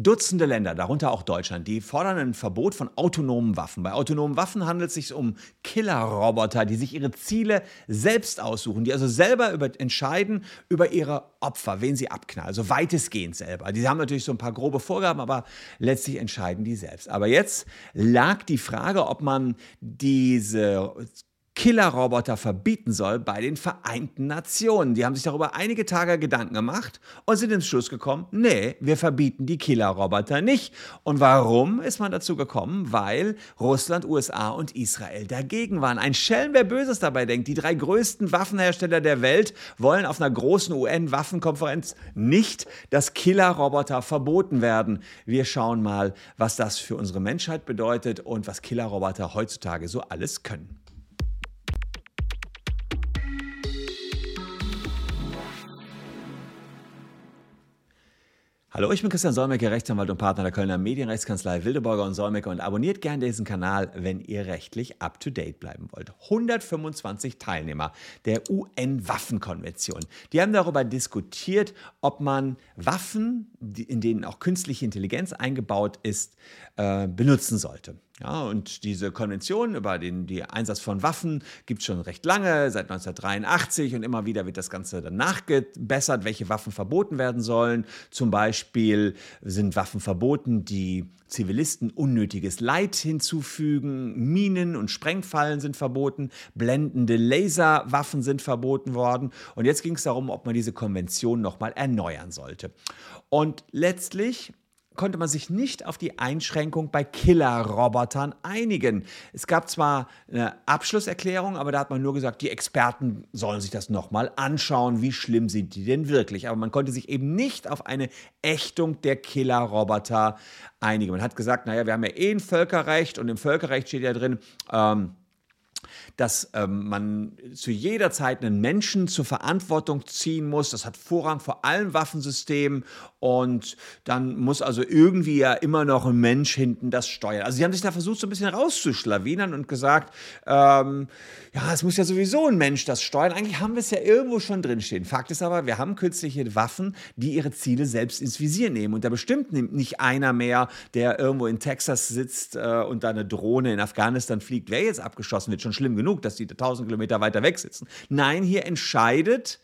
Dutzende Länder, darunter auch Deutschland, die fordern ein Verbot von autonomen Waffen. Bei autonomen Waffen handelt es sich um Killerroboter, die sich ihre Ziele selbst aussuchen, die also selber über, entscheiden über ihre Opfer, wen sie abknallen, also weitestgehend selber. Die haben natürlich so ein paar grobe Vorgaben, aber letztlich entscheiden die selbst. Aber jetzt lag die Frage, ob man diese Killerroboter verbieten soll bei den Vereinten Nationen. Die haben sich darüber einige Tage Gedanken gemacht und sind ins Schluss gekommen, nee, wir verbieten die Killerroboter nicht. Und warum ist man dazu gekommen? Weil Russland, USA und Israel dagegen waren. Ein Schelm, wer Böses dabei denkt. Die drei größten Waffenhersteller der Welt wollen auf einer großen UN-Waffenkonferenz nicht, dass Killerroboter verboten werden. Wir schauen mal, was das für unsere Menschheit bedeutet und was Killerroboter heutzutage so alles können. Hallo, ich bin Christian Solmecke, Rechtsanwalt und Partner der Kölner Medienrechtskanzlei Wildeborger und Solmecke und abonniert gerne diesen Kanal, wenn ihr rechtlich up to date bleiben wollt. 125 Teilnehmer der UN-Waffenkonvention. Die haben darüber diskutiert, ob man Waffen, in denen auch künstliche Intelligenz eingebaut ist, äh, benutzen sollte. Ja, und diese Konvention über den die Einsatz von Waffen gibt es schon recht lange, seit 1983 und immer wieder wird das Ganze dann nachgebessert, welche Waffen verboten werden sollen. Zum Beispiel sind Waffen verboten, die Zivilisten unnötiges Leid hinzufügen, Minen und Sprengfallen sind verboten, blendende Laserwaffen sind verboten worden und jetzt ging es darum, ob man diese Konvention nochmal erneuern sollte. Und letztlich konnte man sich nicht auf die Einschränkung bei Killerrobotern einigen. Es gab zwar eine Abschlusserklärung, aber da hat man nur gesagt, die Experten sollen sich das nochmal anschauen, wie schlimm sind die denn wirklich. Aber man konnte sich eben nicht auf eine Ächtung der Killerroboter einigen. Man hat gesagt, naja, wir haben ja eh ein Völkerrecht und im Völkerrecht steht ja drin, ähm, dass ähm, man zu jeder Zeit einen Menschen zur Verantwortung ziehen muss. Das hat Vorrang vor allen Waffensystemen und dann muss also irgendwie ja immer noch ein Mensch hinten das steuern. Also sie haben sich da versucht, so ein bisschen rauszuschlawinern und gesagt, ähm, ja, es muss ja sowieso ein Mensch das steuern. Eigentlich haben wir es ja irgendwo schon drinstehen. Fakt ist aber, wir haben künstliche Waffen, die ihre Ziele selbst ins Visier nehmen. Und da bestimmt nicht einer mehr, der irgendwo in Texas sitzt äh, und da eine Drohne in Afghanistan fliegt, wer jetzt abgeschossen wird. Schon schlimm genug dass die 1000 Kilometer weiter weg sitzen. Nein, hier entscheidet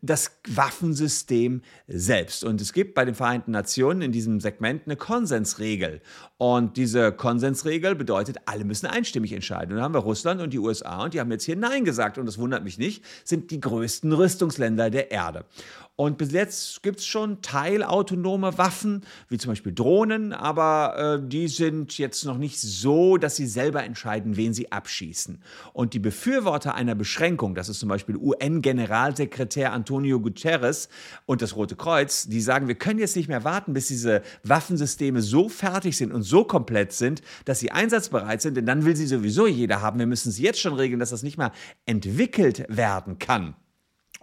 das Waffensystem selbst. Und es gibt bei den Vereinten Nationen in diesem Segment eine Konsensregel. Und diese Konsensregel bedeutet, alle müssen einstimmig entscheiden. Und dann haben wir Russland und die USA und die haben jetzt hier Nein gesagt. Und das wundert mich nicht, sind die größten Rüstungsländer der Erde. Und bis jetzt gibt es schon teilautonome Waffen, wie zum Beispiel Drohnen, aber äh, die sind jetzt noch nicht so, dass sie selber entscheiden, wen sie abschießen. Und die Befürworter einer Beschränkung, das ist zum Beispiel UN-Generalsekretär Antonio Guterres und das Rote Kreuz, die sagen, wir können jetzt nicht mehr warten, bis diese Waffensysteme so fertig sind und so komplett sind, dass sie einsatzbereit sind, denn dann will sie sowieso jeder haben. Wir müssen sie jetzt schon regeln, dass das nicht mehr entwickelt werden kann.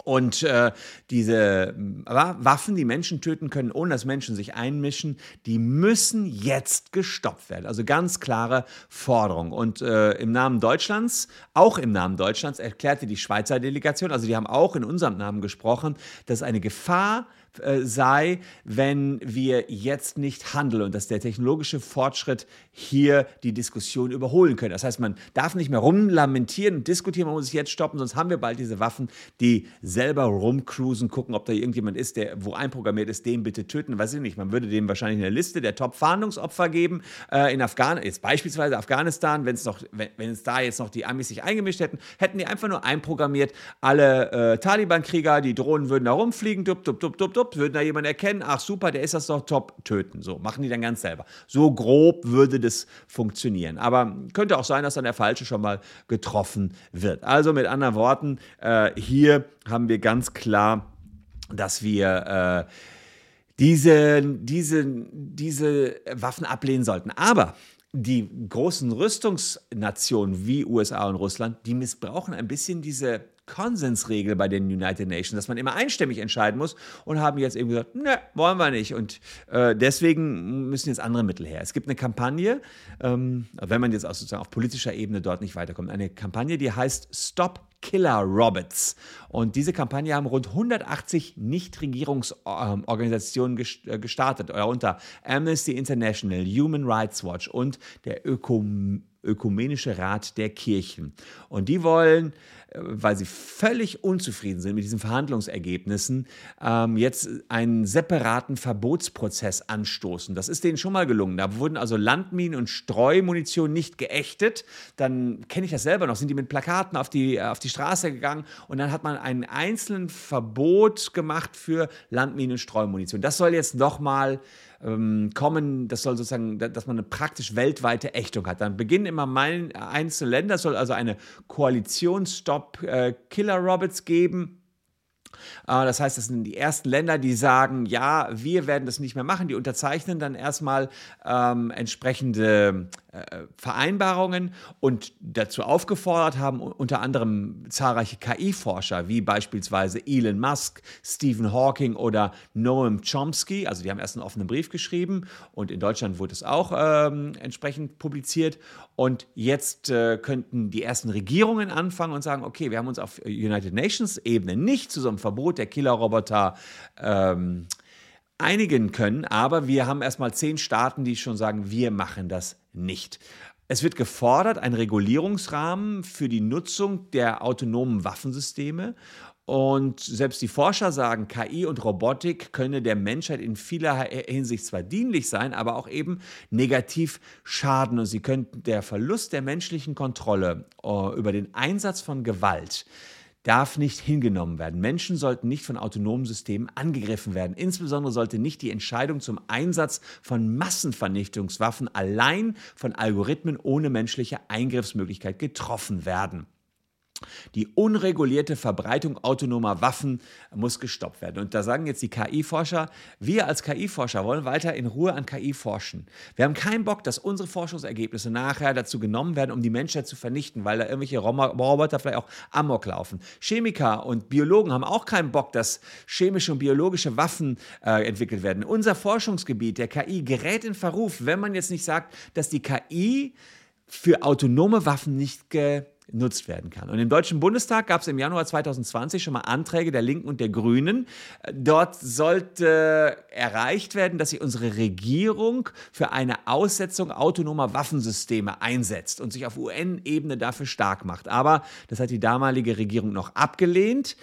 Und äh, diese Waffen, die Menschen töten können, ohne dass Menschen sich einmischen, die müssen jetzt gestoppt werden. Also ganz klare Forderung. Und äh, im Namen Deutschlands, auch im Namen Deutschlands, erklärte die Schweizer Delegation, also die haben auch in unserem Namen gesprochen, dass eine Gefahr äh, sei, wenn wir jetzt nicht handeln und dass der technologische Fortschritt hier die Diskussion überholen könnte. Das heißt, man darf nicht mehr rumlamentieren und diskutieren, man muss sich jetzt stoppen, sonst haben wir bald diese Waffen, die selber rumcruisen, gucken, ob da irgendjemand ist, der wo einprogrammiert ist, den bitte töten. Weiß ich nicht. Man würde dem wahrscheinlich eine Liste der Top-Fahndungsopfer geben. Äh, in Afghanistan, jetzt beispielsweise Afghanistan, wenn es noch, wenn, es da jetzt noch die Amis sich eingemischt hätten, hätten die einfach nur einprogrammiert, alle äh, Taliban-Krieger, die Drohnen würden da rumfliegen, dup, dup, dup, dup, dup, würden da jemand erkennen, ach super, der ist das doch top, töten. So, machen die dann ganz selber. So grob würde das funktionieren. Aber könnte auch sein, dass dann der Falsche schon mal getroffen wird. Also mit anderen Worten, äh, hier haben wir ganz klar, dass wir äh, diese, diese, diese Waffen ablehnen sollten. Aber die großen Rüstungsnationen wie USA und Russland, die missbrauchen ein bisschen diese Konsensregel bei den United Nations, dass man immer einstimmig entscheiden muss und haben jetzt eben gesagt, ne, wollen wir nicht. Und äh, deswegen müssen jetzt andere Mittel her. Es gibt eine Kampagne, ähm, wenn man jetzt auch sozusagen auf politischer Ebene dort nicht weiterkommt, eine Kampagne, die heißt Stop Killer Robots. Und diese Kampagne haben rund 180 Nichtregierungsorganisationen äh, gestartet, darunter Amnesty International, Human Rights Watch und der Ökom Ökumenische Rat der Kirchen. Und die wollen, äh, weil sie völlig unzufrieden sind mit diesen Verhandlungsergebnissen, ähm, jetzt einen separaten Verbotsprozess anstoßen. Das ist denen schon mal gelungen. Da wurden also Landminen und Streumunition nicht geächtet. Dann kenne ich das selber noch, sind die mit Plakaten auf die, äh, auf die Straße gegangen und dann hat man ein einzelnes Verbot gemacht für Landminen und Streumunition. Das soll jetzt nochmal ähm, kommen, das soll sozusagen, dass man eine praktisch weltweite Ächtung hat. Dann beginnen immer einzelne Länder, es soll also eine Koalition-Stop-Killer-Robots äh, geben äh, das heißt, das sind die ersten Länder, die sagen, ja, wir werden das nicht mehr machen. Die unterzeichnen dann erstmal ähm, entsprechende Vereinbarungen und dazu aufgefordert haben unter anderem zahlreiche KI-Forscher, wie beispielsweise Elon Musk, Stephen Hawking oder Noam Chomsky. Also die haben erst einen offenen Brief geschrieben und in Deutschland wurde es auch ähm, entsprechend publiziert. Und jetzt äh, könnten die ersten Regierungen anfangen und sagen, okay, wir haben uns auf United Nations-Ebene nicht zu so einem Verbot der Killerroboter ähm, einigen können, aber wir haben erstmal zehn Staaten, die schon sagen, wir machen das nicht. Es wird gefordert, ein Regulierungsrahmen für die Nutzung der autonomen Waffensysteme. Und selbst die Forscher sagen, KI und Robotik könne der Menschheit in vieler Hinsicht zwar dienlich sein, aber auch eben negativ schaden. Und sie könnten der Verlust der menschlichen Kontrolle äh, über den Einsatz von Gewalt darf nicht hingenommen werden. Menschen sollten nicht von autonomen Systemen angegriffen werden. Insbesondere sollte nicht die Entscheidung zum Einsatz von Massenvernichtungswaffen allein von Algorithmen ohne menschliche Eingriffsmöglichkeit getroffen werden. Die unregulierte Verbreitung autonomer Waffen muss gestoppt werden. Und da sagen jetzt die KI-Forscher, wir als KI-Forscher wollen weiter in Ruhe an KI forschen. Wir haben keinen Bock, dass unsere Forschungsergebnisse nachher dazu genommen werden, um die Menschheit zu vernichten, weil da irgendwelche Roboter vielleicht auch Amok laufen. Chemiker und Biologen haben auch keinen Bock, dass chemische und biologische Waffen äh, entwickelt werden. Unser Forschungsgebiet der KI gerät in Verruf, wenn man jetzt nicht sagt, dass die KI für autonome Waffen nicht ge genutzt werden kann. Und im Deutschen Bundestag gab es im Januar 2020 schon mal Anträge der Linken und der Grünen. Dort sollte erreicht werden, dass sich unsere Regierung für eine Aussetzung autonomer Waffensysteme einsetzt und sich auf UN-Ebene dafür stark macht. Aber das hat die damalige Regierung noch abgelehnt.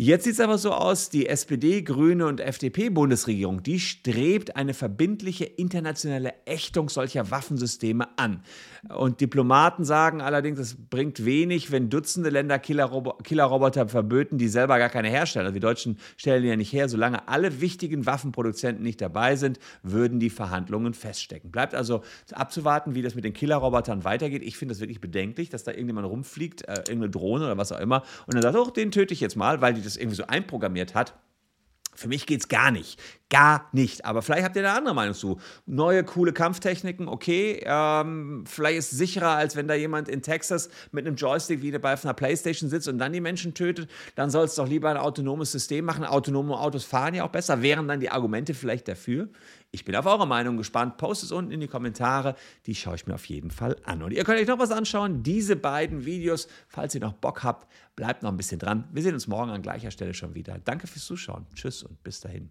Jetzt sieht es aber so aus, die SPD, Grüne und FDP-Bundesregierung, die strebt eine verbindliche internationale Ächtung solcher Waffensysteme an. Und Diplomaten sagen allerdings, es bringt wenig, wenn Dutzende Länder Killerroboter Killer verböten, die selber gar keine herstellen. Also die Deutschen stellen die ja nicht her. Solange alle wichtigen Waffenproduzenten nicht dabei sind, würden die Verhandlungen feststecken. Bleibt also abzuwarten, wie das mit den Killerrobotern weitergeht. Ich finde das wirklich bedenklich, dass da irgendjemand rumfliegt, äh, irgendeine Drohne oder was auch immer, und dann sagt, oh, den töte ich jetzt mal, weil die das irgendwie so einprogrammiert hat. Für mich geht es gar nicht. Gar nicht. Aber vielleicht habt ihr da andere Meinung zu. Neue, coole Kampftechniken, okay. Ähm, vielleicht ist es sicherer, als wenn da jemand in Texas mit einem Joystick wie bei einer Playstation sitzt und dann die Menschen tötet. Dann soll es doch lieber ein autonomes System machen. Autonome Autos fahren ja auch besser. Wären dann die Argumente vielleicht dafür? Ich bin auf eure Meinung gespannt. Postet es unten in die Kommentare. Die schaue ich mir auf jeden Fall an. Und ihr könnt euch noch was anschauen. Diese beiden Videos, falls ihr noch Bock habt, bleibt noch ein bisschen dran. Wir sehen uns morgen an gleicher Stelle schon wieder. Danke fürs Zuschauen. Tschüss und bis dahin.